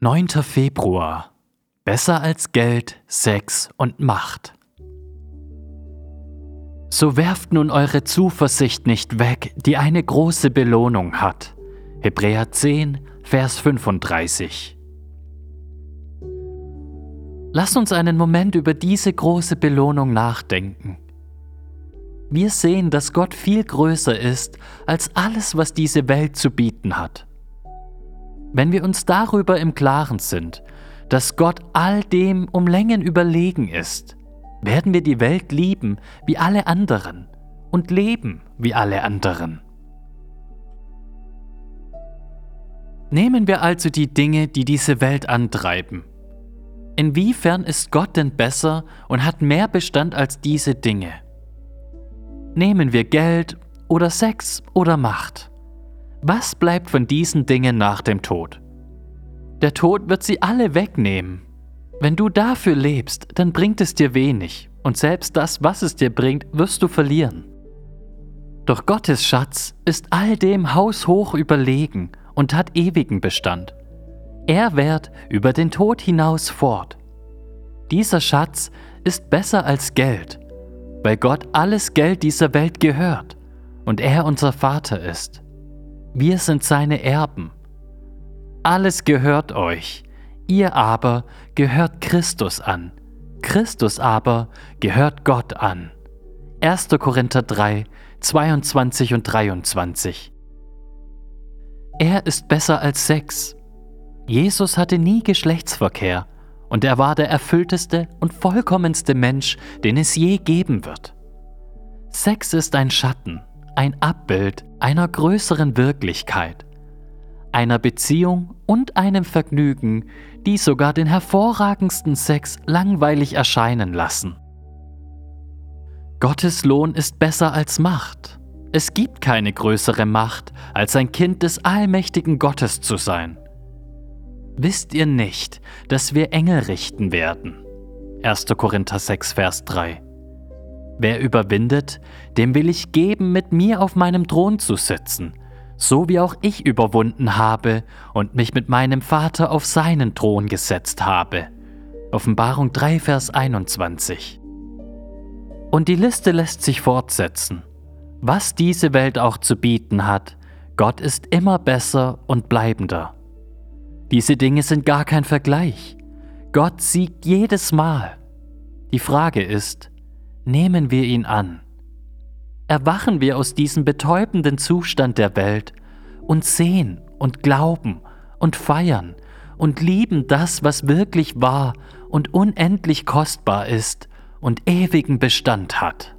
9. Februar. Besser als Geld, Sex und Macht. So werft nun eure Zuversicht nicht weg, die eine große Belohnung hat. Hebräer 10, Vers 35. Lass uns einen Moment über diese große Belohnung nachdenken. Wir sehen, dass Gott viel größer ist als alles, was diese Welt zu bieten hat. Wenn wir uns darüber im Klaren sind, dass Gott all dem um Längen überlegen ist, werden wir die Welt lieben wie alle anderen und leben wie alle anderen. Nehmen wir also die Dinge, die diese Welt antreiben. Inwiefern ist Gott denn besser und hat mehr Bestand als diese Dinge? Nehmen wir Geld oder Sex oder Macht. Was bleibt von diesen Dingen nach dem Tod? Der Tod wird sie alle wegnehmen. Wenn du dafür lebst, dann bringt es dir wenig, und selbst das, was es dir bringt, wirst du verlieren. Doch Gottes Schatz ist all dem haushoch überlegen und hat ewigen Bestand. Er währt über den Tod hinaus fort. Dieser Schatz ist besser als Geld, weil Gott alles Geld dieser Welt gehört und er unser Vater ist. Wir sind seine Erben. Alles gehört euch, ihr aber gehört Christus an. Christus aber gehört Gott an. 1. Korinther 3, 22 und 23. Er ist besser als Sex. Jesus hatte nie Geschlechtsverkehr und er war der erfüllteste und vollkommenste Mensch, den es je geben wird. Sex ist ein Schatten, ein Abbild einer größeren Wirklichkeit, einer Beziehung und einem Vergnügen, die sogar den hervorragendsten Sex langweilig erscheinen lassen. Gottes Lohn ist besser als Macht. Es gibt keine größere Macht, als ein Kind des allmächtigen Gottes zu sein. Wisst ihr nicht, dass wir Engel richten werden? 1. Korinther 6, Vers 3. Wer überwindet, dem will ich geben, mit mir auf meinem Thron zu sitzen, so wie auch ich überwunden habe und mich mit meinem Vater auf seinen Thron gesetzt habe. Offenbarung 3, Vers 21. Und die Liste lässt sich fortsetzen. Was diese Welt auch zu bieten hat, Gott ist immer besser und bleibender. Diese Dinge sind gar kein Vergleich. Gott siegt jedes Mal. Die Frage ist, nehmen wir ihn an. Erwachen wir aus diesem betäubenden Zustand der Welt und sehen und glauben und feiern und lieben das, was wirklich wahr und unendlich kostbar ist und ewigen Bestand hat.